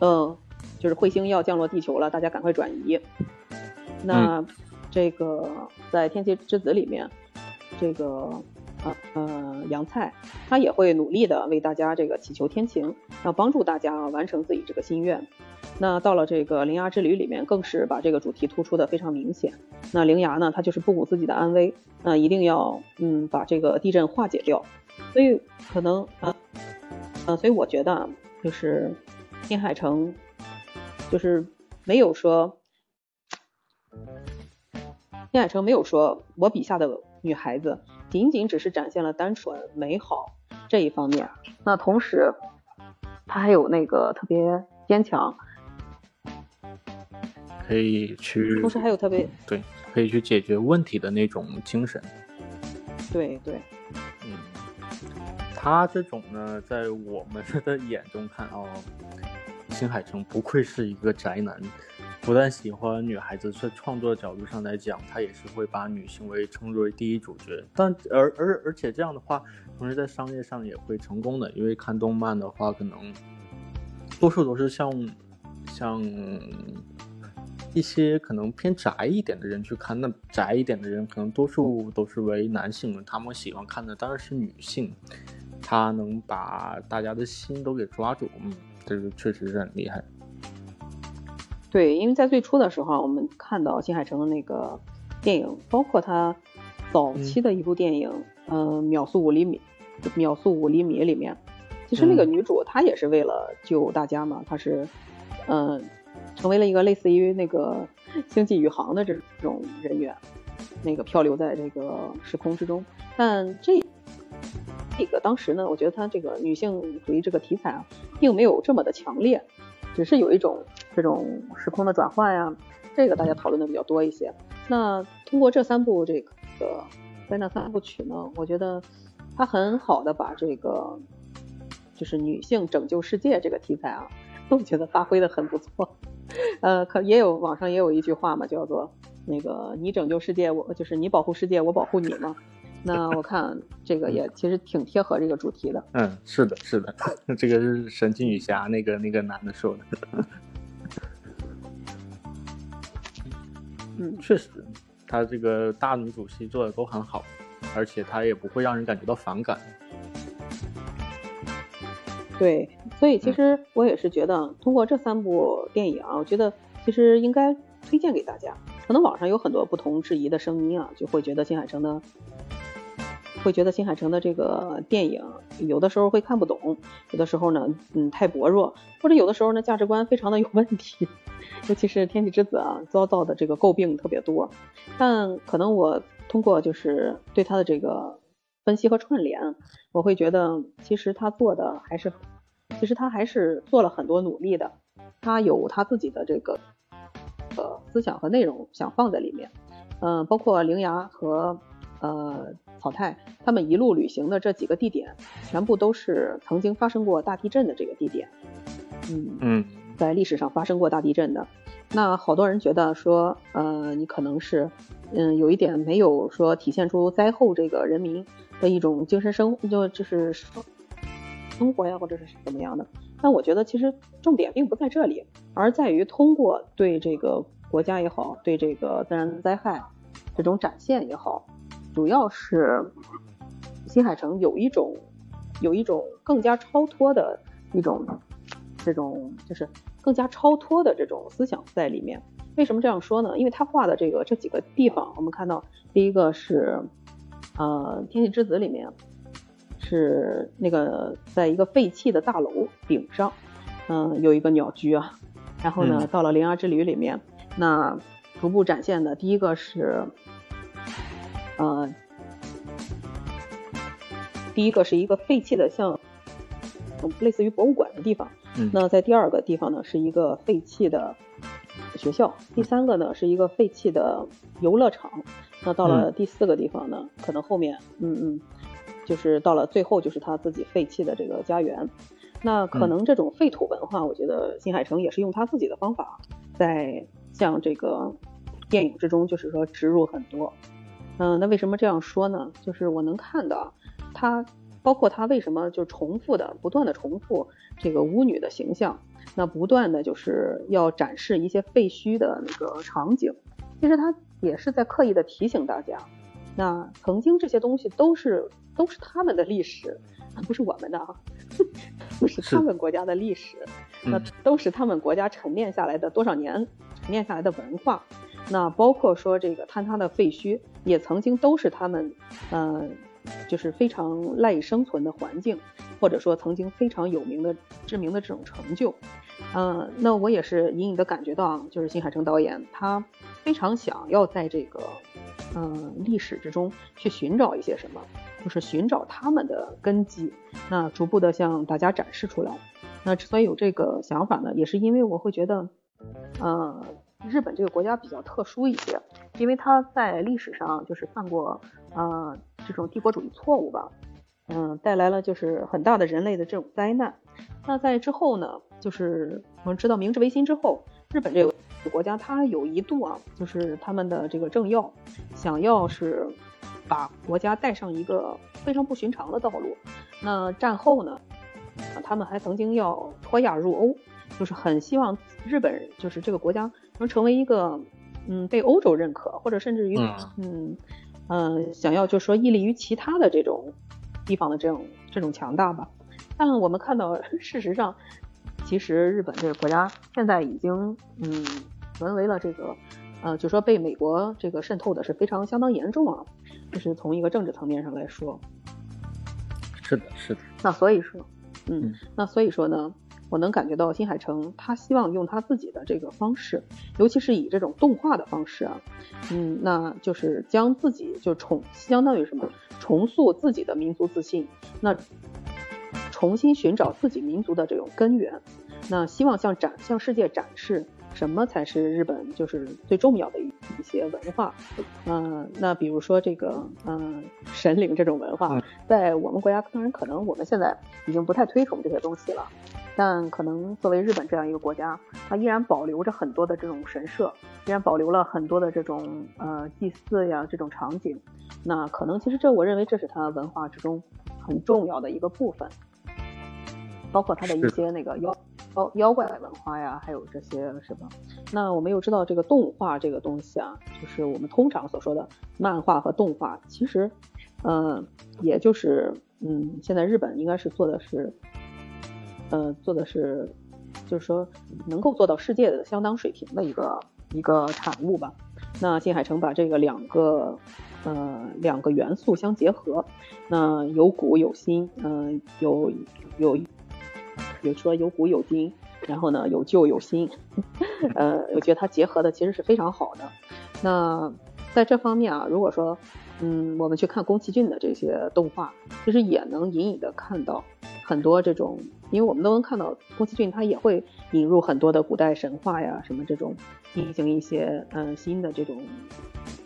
嗯，就是彗星要降落地球了，大家赶快转移。那这个在《天气之子》里面，这个。呃，杨菜他也会努力的为大家这个祈求天晴，要帮助大家完成自己这个心愿。那到了这个灵牙之旅里面，更是把这个主题突出的非常明显。那灵牙呢，他就是不顾自己的安危，那一定要嗯把这个地震化解掉。所以可能啊，呃，所以我觉得就是天海城就是没有说天海城没有说我笔下的女孩子。仅仅只是展现了单纯美好这一方面，那同时他还有那个特别坚强，可以去，同时还有特别对，可以去解决问题的那种精神。对对，嗯，他这种呢，在我们的眼中看哦，新海诚不愧是一个宅男。不但喜欢女孩子，在创作角度上来讲，他也是会把女性为称之为第一主角。但而而而且这样的话，同时在商业上也会成功的。因为看动漫的话，可能多数都是像像一些可能偏宅一点的人去看。那宅一点的人，可能多数都是为男性，他们喜欢看的当然是女性。他能把大家的心都给抓住，嗯，这个确实是很厉害。对，因为在最初的时候，我们看到新海诚的那个电影，包括他早期的一部电影，嗯，秒速五厘米，秒速五厘米里面，其实那个女主她也是为了救大家嘛，她是，嗯，成为了一个类似于那个星际宇航的这种人员，那个漂流在这个时空之中。但这这个当时呢，我觉得他这个女性主义这个题材啊，并没有这么的强烈，只是有一种。这种时空的转换呀，这个大家讨论的比较多一些。那通过这三部这个灾难三部曲呢，我觉得它很好的把这个就是女性拯救世界这个题材啊，我觉得发挥的很不错。呃，可也有网上也有一句话嘛，叫做那个你拯救世界，我就是你保护世界，我保护你嘛。那我看这个也其实挺贴合这个主题的。嗯，是的，是的，这个是神奇女侠那个那个男的说的。嗯，确实，他这个大女主戏做的都很好，而且他也不会让人感觉到反感。对，所以其实我也是觉得，通过这三部电影啊，我觉得其实应该推荐给大家。可能网上有很多不同质疑的声音啊，就会觉得新海诚的，会觉得新海诚的这个电影有的时候会看不懂，有的时候呢，嗯，太薄弱，或者有的时候呢，价值观非常的有问题。尤其是《天气之子》啊，遭到的这个诟病特别多，但可能我通过就是对他的这个分析和串联，我会觉得其实他做的还是，其实他还是做了很多努力的，他有他自己的这个呃思想和内容想放在里面，嗯，包括灵牙和呃草太他们一路旅行的这几个地点，全部都是曾经发生过大地震的这个地点，嗯。嗯。在历史上发生过大地震的，那好多人觉得说，呃，你可能是，嗯，有一点没有说体现出灾后这个人民的一种精神生，就就是生生活呀，或者是怎么样的。但我觉得其实重点并不在这里，而在于通过对这个国家也好，对这个自然灾害这种展现也好，主要是新海诚有一种有一种更加超脱的一种。这种就是更加超脱的这种思想在里面。为什么这样说呢？因为他画的这个这几个地方，我们看到第一个是，呃，《天气之子》里面是那个在一个废弃的大楼顶上，嗯，有一个鸟居啊。然后呢，到了《灵儿之旅》里面，那逐步展现的，第一个是，呃，第一个是一个废弃的像类似于博物馆的地方。嗯那在第二个地方呢，是一个废弃的学校，第三个呢是一个废弃的游乐场。那到了第四个地方呢，可能后面，嗯嗯，就是到了最后就是他自己废弃的这个家园。那可能这种废土文化，我觉得新海诚也是用他自己的方法，在向这个电影之中，就是说植入很多。嗯，那为什么这样说呢？就是我能看到他，包括他为什么就重复的、不断的重复这个巫女的形象，那不断的就是要展示一些废墟的那个场景。其实他也是在刻意的提醒大家，那曾经这些东西都是都是他们的历史，不是我们的啊，不是他们国家的历史，那都是他们国家沉淀下来的多少年沉淀下来的文化。那包括说这个坍塌的废墟，也曾经都是他们，嗯、就是非常赖以生存的环境，或者说曾经非常有名的、知名的这种成就。嗯、那我也是隐隐的感觉到啊，就是新海诚导演他非常想要在这个，嗯、历史之中去寻找一些什么，就是寻找他们的根基，那逐步的向大家展示出来。那之所以有这个想法呢，也是因为我会觉得，呃，日本这个国家比较特殊一些，因为它在历史上就是犯过呃这种帝国主义错误吧，嗯、带来了就是很大的人类的这种灾难。那在之后呢，就是我们知道明治维新之后，日本这个国家它有一度啊，就是他们的这个政要想要是把国家带上一个非常不寻常的道路。那战后呢，他们还曾经要脱亚入欧，就是很希望日本就是这个国家能成为一个嗯被欧洲认可，或者甚至于嗯嗯嗯、想要就是说屹立于其他的这种地方的这种这种强大吧。但我们看到，事实上，其实日本这个国家现在已经嗯沦为了这个呃，就说被美国这个渗透的是非常相当严重啊，就是从一个政治层面上来说。是的，是的，那所以说，嗯嗯，那所以说呢，我能感觉到新海诚他希望用他自己的这个方式，尤其是以这种动画的方式啊，嗯，那就是将自己就重相当于什么，重塑自己的民族自信，那重新寻找自己民族的这种根源，那希望向展向世界展示什么才是日本就是最重要的一一些文化，嗯、那比如说这个嗯、神灵这种文化嗯，在我们国家当然可能我们现在已经不太推崇这些东西了。但可能作为日本这样一个国家，它依然保留着很多的这种神社，依然保留了很多的这种呃祭祀呀这种场景。那可能其实这我认为这是它文化之中很重要的一个部分，包括它的一些那个妖妖妖怪文化呀，还有这些什么。那我们又知道这个动画这个东西啊，就是我们通常所说的漫画和动画，其实，嗯、也就是嗯，现在日本应该是做的是。呃，做的是，就是说能够做到世界的相当水平的一个一个产物吧。那新海诚把这个两个呃两个元素相结合，那有古有新，嗯、有有比如说有古有今，然后呢有旧有新，呃，我觉得它结合的其实是非常好的。那在这方面啊，如果说嗯我们去看宫崎骏的这些动画，其实也能隐隐的看到很多这种，因为我们都能看到宫崎骏他也会引入很多的古代神话呀，什么这种进行一些嗯、呃新的这种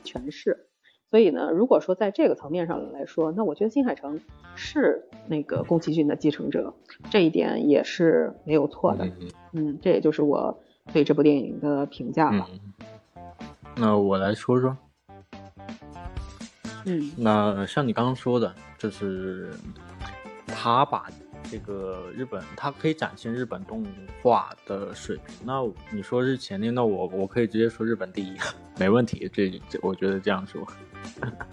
诠释。所以呢，如果说在这个层面上来说，那我觉得新海诚是那个宫崎骏的继承者，这一点也是没有错的。嗯嗯，这也就是我对这部电影的评价吧。嗯，那我来说说。嗯那像你刚刚说的，就是他把这个日本，它可以展现日本动画的水平。那你说是前列，那我我可以直接说日本第一，没问题。这这，我觉得这样说。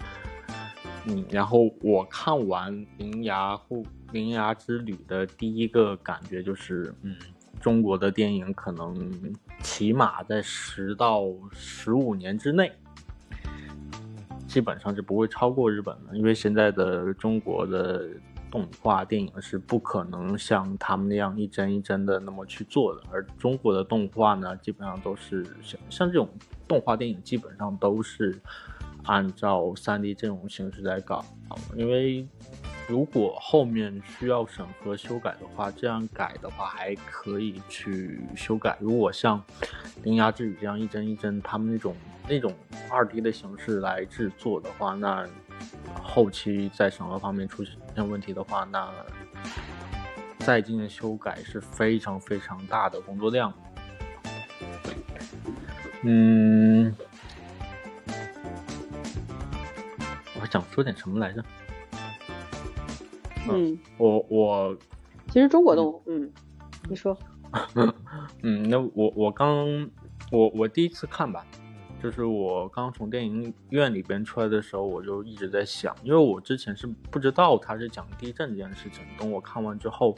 嗯，然后我看完《铃芽护铃芽之旅》的第一个感觉就是，嗯，中国的电影可能起码在十到十五年之内。基本上是不会超过日本的，因为现在的中国的动画电影是不可能像他们那样一帧一帧的那么去做的，而中国的动画呢，基本上都是像像这种动画电影，基本上都是按照三 D 这种形式在搞，因为。如果后面需要审核修改的话，这样改的话还可以去修改。如果像《铃芽之旅》这样一帧一帧，他们那种那种二 D 的形式来制作的话，那后期在审核方面出现问题的话，那再进行修改是非常非常大的工作量。嗯，我想说点什么来着？嗯，我我其实中国动物，嗯，你说，嗯，那我我刚我我第一次看吧，就是我刚从电影院里边出来的时候，我就一直在想，因为我之前是不知道他是讲地震这件事情，等我看完之后，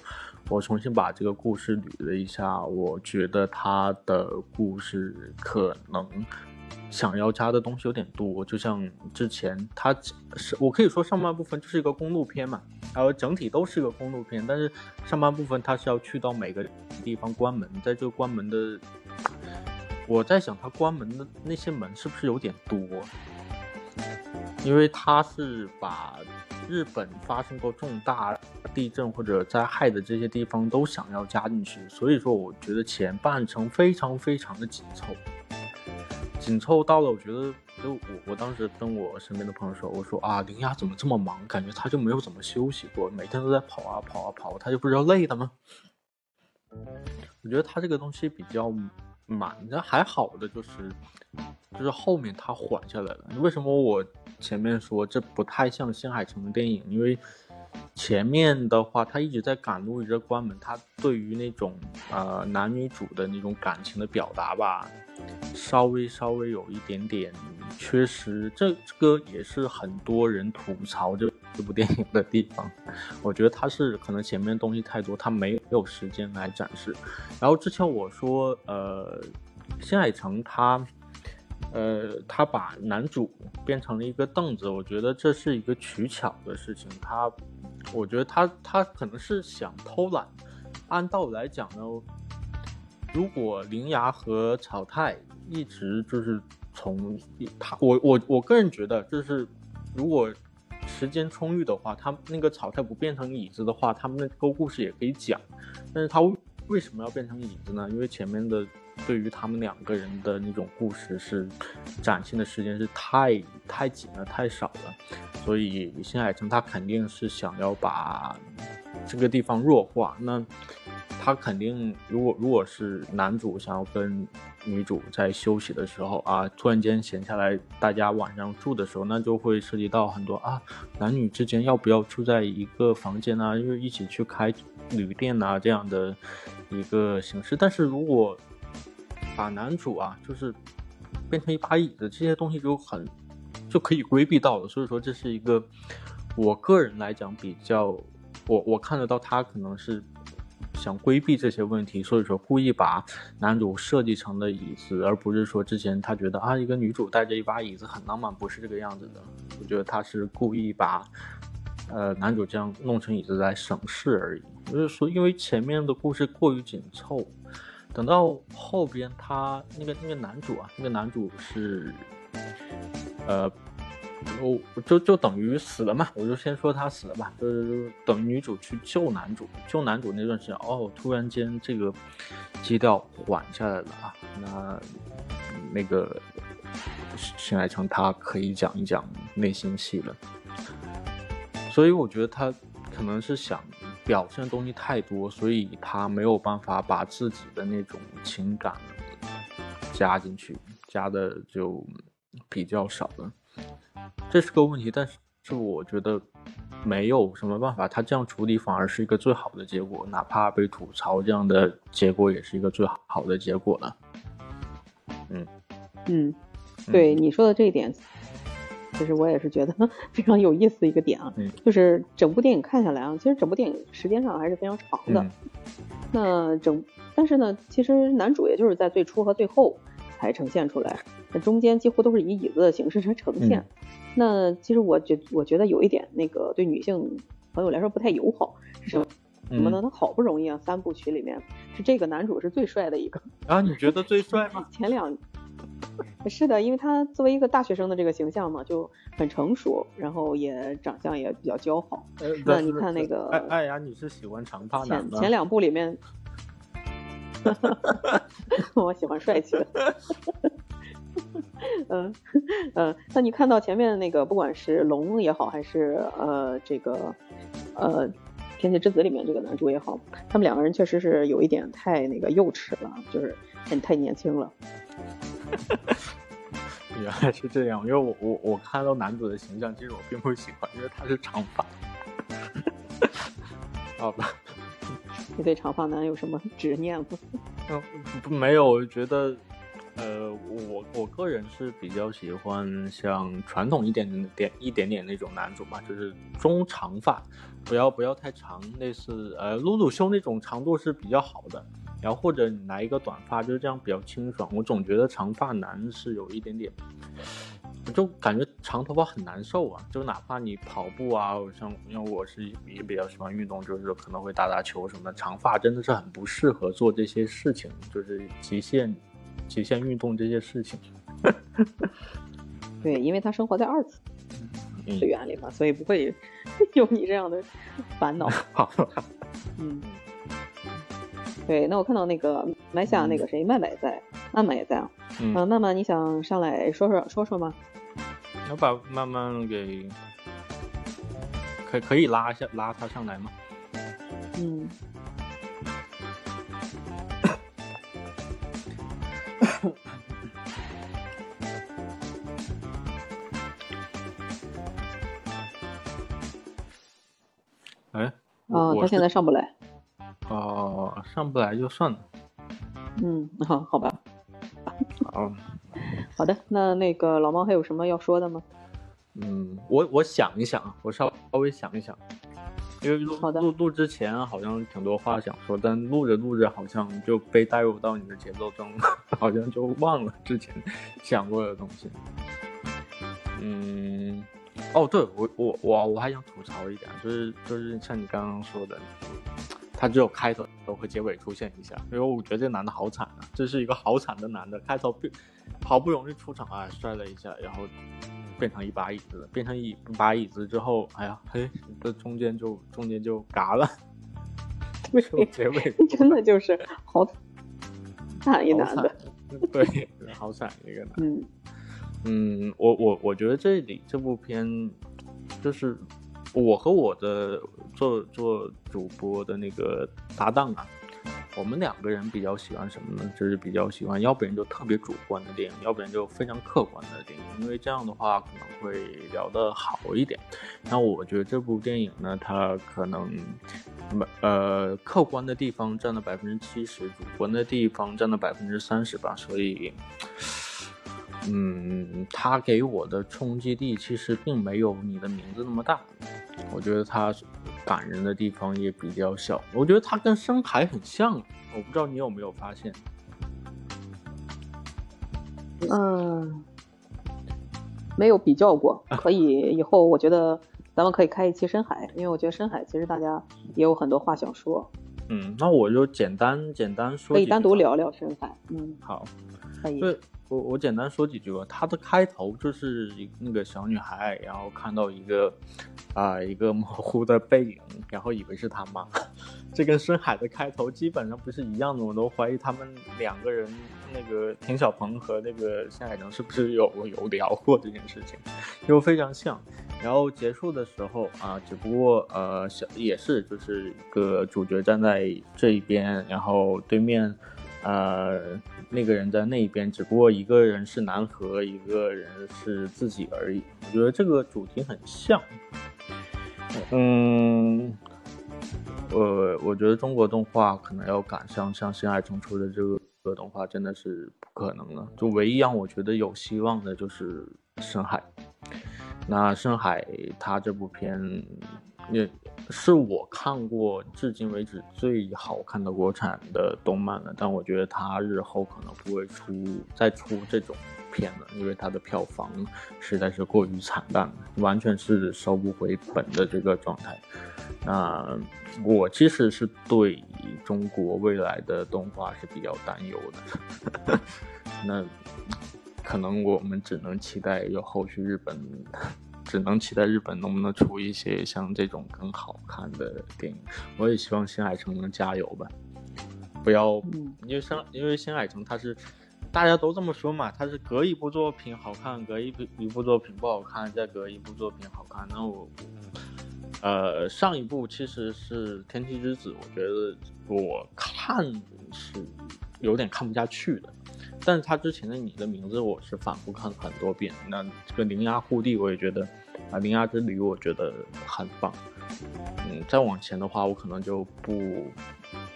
我重新把这个故事捋了一下，我觉得他的故事可能。想要加的东西有点多，就像之前它是我可以说上半部分就是一个公路片嘛，然后整体都是一个公路片，但是上半部分它是要去到每个地方关门，在这个关门的，我在想他关门的那些门是不是有点多？因为他是把日本发生过重大地震或者灾害的这些地方都想要加进去，所以说我觉得前半程非常非常的紧凑。紧凑到了，我觉得就我我当时跟我身边的朋友说，我说啊，林雅怎么这么忙？感觉他就没有怎么休息过，每天都在跑啊跑啊跑，他就不知道累的吗？我觉得他这个东西比较满，的还好的就是就是后面他缓下来了。为什么我前面说这不太像新海诚的电影？因为前面的话他一直在赶路，一直在关门，他对于那种呃男女主的那种感情的表达吧。稍微稍微有一点点缺失，这这个也是很多人吐槽这这部电影的地方。我觉得他是可能前面东西太多，他没有时间来展示。然后之前我说，呃，新海诚他，呃，他把男主变成了一个凳子，我觉得这是一个取巧的事情。他，我觉得他他可能是想偷懒。按道理来讲呢。如果铃芽和草太一直就是从他我我我个人觉得就是如果时间充裕的话，他那个草太不变成椅子的话，他们那个故事也可以讲。但是他为什么要变成椅子呢？因为前面的对于他们两个人的那种故事是展现的时间是太太紧了，太少了。所以新海诚他肯定是想要把这个地方弱化。那。他肯定，如果如果是男主想要跟女主在休息的时候啊，突然间闲下来，大家晚上住的时候，那就会涉及到很多啊，男女之间要不要住在一个房间啊，因为一起去开旅店啊这样的一个形式。但是如果把男主啊，就是变成一把椅子，这些东西就很就可以规避到了。所以说，这是一个我个人来讲比较，我我看得到他可能是。想规避这些问题，所以说故意把男主设计成的椅子，而不是说之前他觉得啊一个女主带着一把椅子很浪漫，不是这个样子的。我觉得他是故意把呃男主这样弄成椅子来省事而已。就是说，因为前面的故事过于紧凑，等到后边他那个那个男主啊，那个男主是呃。我就就等于死了嘛，我就先说他死了吧，就是等女主去救男主，救男主那段时间，哦，突然间这个基调缓下来了啊，那那个新海诚他可以讲一讲内心戏了，所以我觉得他可能是想表现的东西太多，所以他没有办法把自己的那种情感加进去，加的就比较少了。这是个问题，但是是我觉得没有什么办法，他这样处理反而是一个最好的结果，哪怕被吐槽，这样的结果也是一个最好的结果了。嗯嗯，对你说的这一点，其实我也是觉得 非常有意思的一个点啊，就是整部电影看下来啊，其实整部电影时间上还是非常长的。那整，但是呢，其实男主也就是在最初和最后才呈现出来，那中间几乎都是以椅子的形式呈现。那其实我觉我觉得有一点那个对女性朋友来说不太友好。是什么什么呢？他好不容易啊，三部曲里面是这个男主是最帅的一个。啊，你觉得最帅吗？前两是的，因为他作为一个大学生的这个形象嘛，就很成熟，然后也长相也比较姣好。那你看那个艾艾雅，你是喜欢长发男前前两部里面 我喜欢帅气的。嗯 嗯，那你看到前面那个，不管是龙也好，还是呃这个呃《天气之子》里面这个男主也好，他们两个人确实是有一点太那个幼稚了，就是太太年轻了。原来是这样，因为我我我看到男主的形象，其实我并不喜欢，因为他是长发。好吧，你对长发男有什么执念吗？嗯，没有，我觉得。呃，我我个人是比较喜欢像传统一点点一点点那种男主嘛，就是中长发，不要不要太长，类似呃露露胸那种长度是比较好的。然后或者你来一个短发，就是这样比较清爽。我总觉得长发男是有一点点，就感觉长头发很难受啊。就哪怕你跑步啊，像因为我是也比较喜欢运动，就是可能会打打球什么的，长发真的是很不适合做这些事情，就是极限。极限运动这些事情，对，因为他生活在二次次元里嘛，所以不会 有你这样的烦恼。好，嗯，对，那我看到那个麦下那个谁，麦麦在，曼曼也在啊。嗯，曼曼，你想上来说说说说吗？要把曼曼给可可以拉下拉他上来吗？嗯。哎，哦，他现在上不来。哦，上不来就算了。嗯，好，好吧。好，好的，那那个老猫还有什么要说的吗？嗯，我我想一想，我稍稍微想一想。因为录录录之前好像挺多话想说，但录着录着好像就被带入到你的节奏中，好像就忘了之前 想过的东西。嗯，哦，对我我我我还想吐槽一点，就是就是像你刚刚说的，他只有开头和结尾出现一下，因为我觉得这男的好惨啊，这是一个好惨的男的，开头好不容易出场啊，摔了一下，然后。变成一把椅子，变成一把椅子之后，哎呀，嘿，这中间就中间就嘎了，结尾 真的就是好惨 一男的，对，好惨一个男。嗯嗯，我我我觉得这里这部片就是我和我的做做主播的那个搭档啊。我们两个人比较喜欢什么呢？就是比较喜欢，要不然就特别主观的电影，要不然就非常客观的电影。因为这样的话可能会聊得好一点。那我觉得这部电影呢，它可能，呃，客观的地方占了百分之七十，主观的地方占了百分之三十吧。所以，嗯，它给我的冲击力其实并没有你的名字那么大。我觉得它感人的地方也比较小，我觉得它跟深海很像，我不知道你有没有发现。嗯，没有比较过，可以以后我觉得咱们可以开一期深海，因为我觉得深海其实大家也有很多话想说。嗯，那我就简单简单说，可以单独聊聊深海。嗯，好，可以。我我简单说几句吧。它的开头就是一那个小女孩，然后看到一个啊一个模糊的背影，然后以为是他妈。这跟深海的开头基本上不是一样的，我都怀疑他们两个人那个田小鹏和那个新海诚是不是有有聊过这件事情，就非常像。然后结束的时候啊，只不过呃小也是就是一个主角站在这一边，然后对面。呃，那个人在那一边，只不过一个人是南河，一个人是自己而已。我觉得这个主题很像。嗯，呃，我觉得中国动画可能要赶上像新海诚出的这个动画，真的是不可能了。就唯一让我觉得有希望的就是深海。那深海他这部片。也是我看过至今为止最好看的国产的动漫了，但我觉得它日后可能不会出再出这种片了，因为它的票房实在是过于惨淡了，完全是收不回本的这个状态。那我其实是对中国未来的动画是比较担忧的。那可能我们只能期待有后续日本，只能期待日本能不能出一些像这种更好看的电影。我也希望新海诚能加油吧，不要，因为新因为新海诚他是大家都这么说嘛，他是隔一部作品好看，隔一部一部作品不好看，再隔一部作品好看。那我。呃，上一部其实是《天气之子》，我觉得我看是有点看不下去的。但是他之前的《你的名字》，我是反复看很多遍。那这个《铃芽护地》，我也觉得啊，《铃芽之旅》我觉得很棒。嗯，再往前的话，我可能就不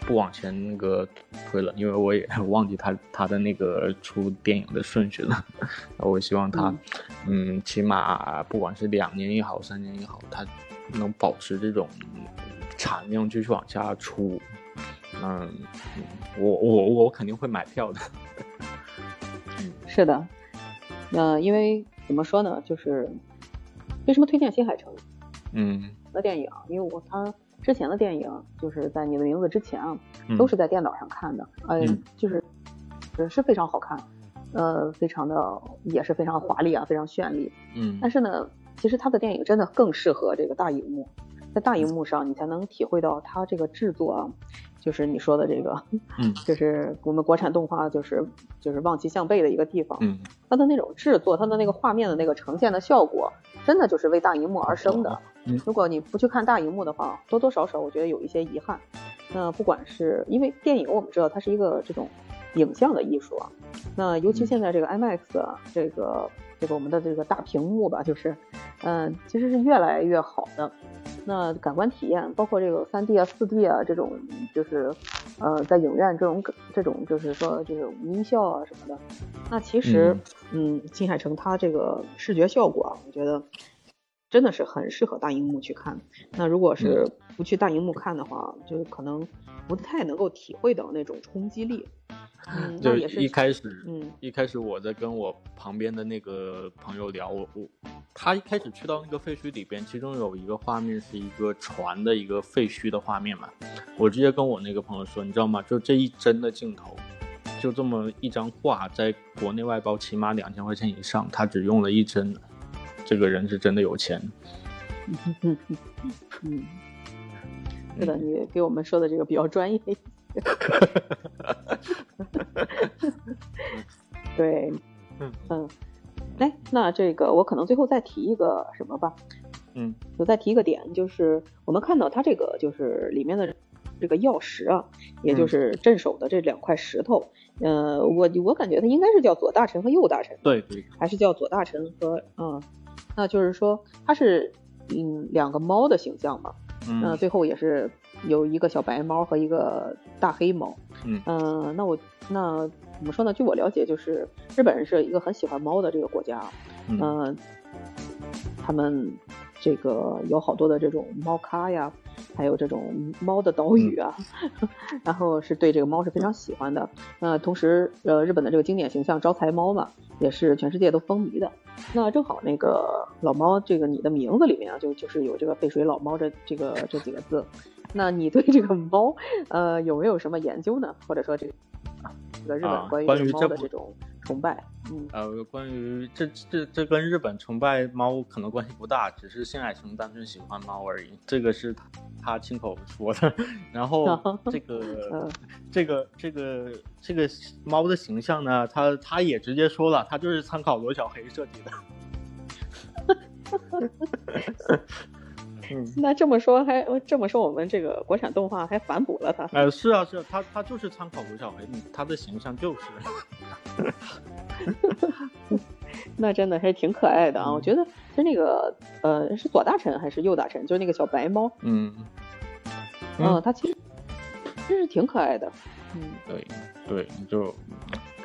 不往前那个推了，因为我也忘记他他的那个出电影的顺序了。我希望他，嗯，起码不管是两年也好，三年也好，他。能保持这种产量继续往下出，嗯，我我我肯定会买票的。嗯，是的，那因为怎么说呢，就是为什么推荐新海诚？嗯，的电影，因为我他之前的电影就是在你的名字之前啊，都是在电脑上看的，嗯，就是是非常好看，呃，非常的也是非常华丽啊，非常绚丽，嗯，但是呢。其实他的电影真的更适合这个大荧幕，在大荧幕上你才能体会到它这个制作啊，就是你说的这个，嗯，就是我们国产动画就是就是望其项背的一个地方，嗯，它的那种制作，它的那个画面的那个呈现的效果，真的就是为大荧幕而生的。如果你不去看大荧幕的话，多多少少我觉得有一些遗憾。那不管是因为电影，我们知道它是一个这种影像的艺术啊，那尤其现在这个 IMAX 这个。这个我们的这个大屏幕吧，就是，嗯，其实是越来越好的。那感官体验，包括这个三 D 啊、四 D 啊这种，就是，呃，在影院这种这种，就是说这种音效啊什么的。那其实，嗯，金海城它这个视觉效果啊，我觉得真的是很适合大荧幕去看。那如果是不去大荧幕看的话，就是可能不太能够体会到那种冲击力。就一开始，嗯，一开始我在跟我旁边的那个朋友聊，我我他一开始去到那个废墟里边，其中有一个画面是一个船的一个废墟的画面嘛，我直接跟我那个朋友说，你知道吗？就这一帧的镜头，就这么一张画，在国内外包起码两千块钱以上，他只用了一帧，这个人是真的有钱。嗯 嗯，是的，你给我们说的这个比较专业。对，嗯。嗯，哎，那这个我可能最后再提一个什么吧？嗯，我再提一个点，就是我们看到它这个就是里面的这个曜石啊，也就是镇守的这两块石头，呃，我我感觉它应该是叫左大臣和右大臣，对对，还是叫左大臣和嗯，那就是说它是嗯两个猫的形象嘛，嗯，最后也是。有一个小白猫和一个大黑猫，嗯嗯，那我那怎么说呢？据我了解，就是日本人是一个很喜欢猫的这个国家，嗯，他们这个有好多的这种猫咖呀，还有这种猫的岛屿啊，然后是对这个猫是非常喜欢的。那同时，呃，日本的这个经典形象招财猫嘛，也是全世界都风靡的。那正好那个老猫，这个你的名字里面啊，就就是有这个“背水老猫”这这个这几个字。那你对这个猫，呃，有没有什么研究呢？或者说这个这个日本关于猫的这种崇拜？嗯，呃，关于这这这跟日本崇拜猫可能关系不大，只是新海诚单纯喜欢猫而已。这个是他他亲口说的。然后这个 这个这个这个猫的形象呢，他他也直接说了，他就是参考罗小黑设计的。嗯，那这么说还这么说，我们这个国产动画还反哺了他。呃，是啊，是啊，他他就是参考卢小黑，他的形象就是。那真的还是挺可爱的啊！我觉得是那个呃，是左大臣还是右大臣？就是那个小白猫。嗯。嗯，他其实真是挺可爱的。嗯，对对，就。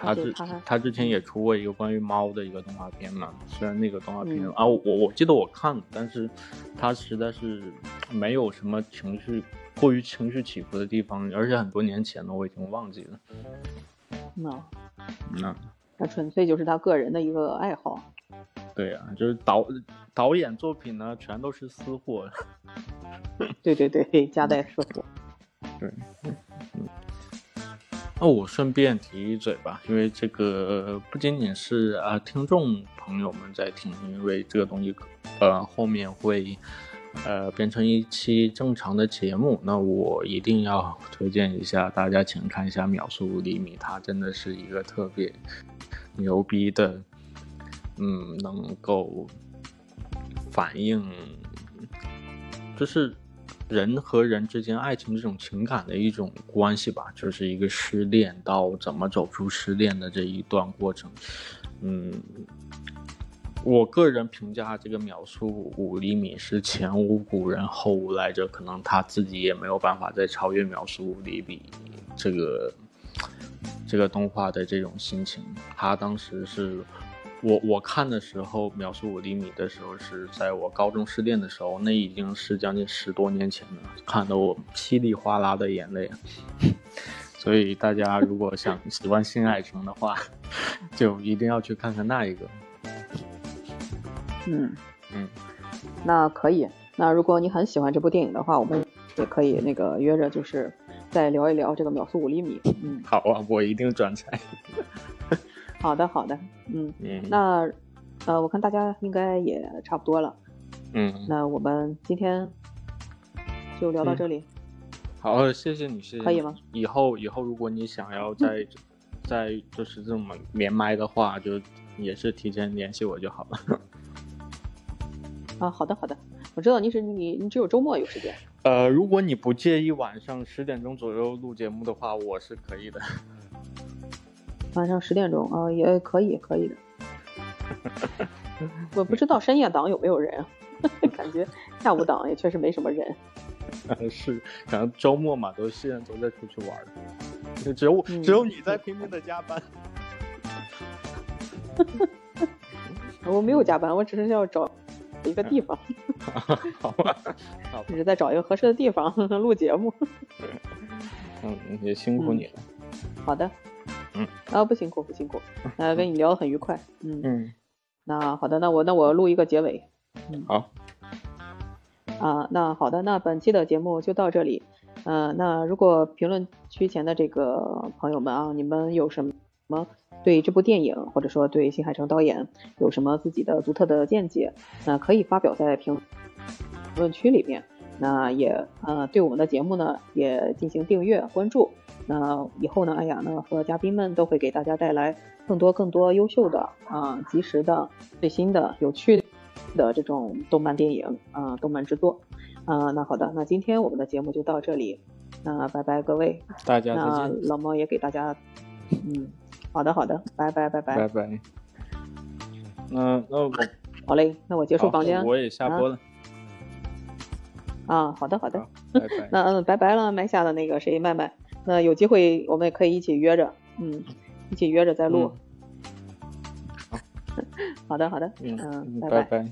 他之他之前也出过一个关于猫的一个动画片嘛，虽然那个动画片啊，我我记得我看了，但是他实在是没有什么情绪过于情绪起伏的地方，而且很多年前了，我已经忘记了。那那那纯粹就是他个人的一个爱好。对呀，就是导导演作品呢，全都是私货。对 对对，夹带私货。对，嗯。那我顺便提一嘴吧，因为这个不仅仅是啊听众朋友们在听，因为这个东西，呃后面会，呃变成一期正常的节目，那我一定要推荐一下大家，请看一下《秒速五厘米》，它真的是一个特别牛逼的，嗯，能够反映，就是。人和人之间爱情这种情感的一种关系吧，就是一个失恋到怎么走出失恋的这一段过程。嗯，我个人评价这个秒速五厘米是前无古人后无来者，可能他自己也没有办法再超越秒速五厘米这个这个动画的这种心情。他当时是。我我看的时候，秒速五厘米的时候是在我高中失恋的时候，那已经是将近十多年前了，看得我稀里哗啦的眼泪。所以大家如果想喜欢新海诚的话，就一定要去看看那一个。嗯嗯，那可以。那如果你很喜欢这部电影的话，我们也可以那个约着，就是再聊一聊这个秒速五厘米。嗯，好啊，我一定转台。好的，好的，嗯嗯，那，呃，我看大家应该也差不多了，嗯，那我们今天就聊到这里。好，谢谢你，谢谢。可以吗？以后以后如果你想要再再就是这么连麦的话，就也是提前联系我就好了。啊，好的好的，我知道你是你你只有周末有时间。呃，如果你不介意晚上十点钟左右录节目的话，我是可以的。晚上十点钟啊，也可以，可以的。我不知道深夜档有没有人，感觉下午档也确实没什么人。是，可能周末嘛，都现在都在出去玩就只有我，只有你在拼命的加班。我没有加班，我只是要找一个地方。好吧，只是在找一个合适的地方录节目。嗯，也辛苦你了。好的。嗯。啊，不辛苦不辛苦，呃，跟你聊得很愉快，嗯。嗯，那好的，那我那我录一个结尾，嗯。好，啊，那好的，那本期的节目就到这里，呃，那如果评论区前的这个朋友们啊，你们有什么对这部电影或者说对新海诚导演有什么自己的独特的见解，那可以发表在评论区里面，那也呃对我们的节目呢也进行订阅关注。那以后呢？哎呀，那和嘉宾们都会给大家带来更多更多优秀的啊、及时的、最新的、有趣的这种动漫电影啊、动漫制作啊。那好的，那今天我们的节目就到这里，那拜拜各位，大家再见。老猫也给大家，嗯，好的好的，拜拜拜拜拜拜。那那我 好嘞，那我结束房间，我也下播了。啊，好的好的，拜拜。那嗯，拜拜了，麦下的那个谁麦麦。那有机会我们也可以一起约着，嗯，一起约着再录。好，好的好的，嗯，拜拜。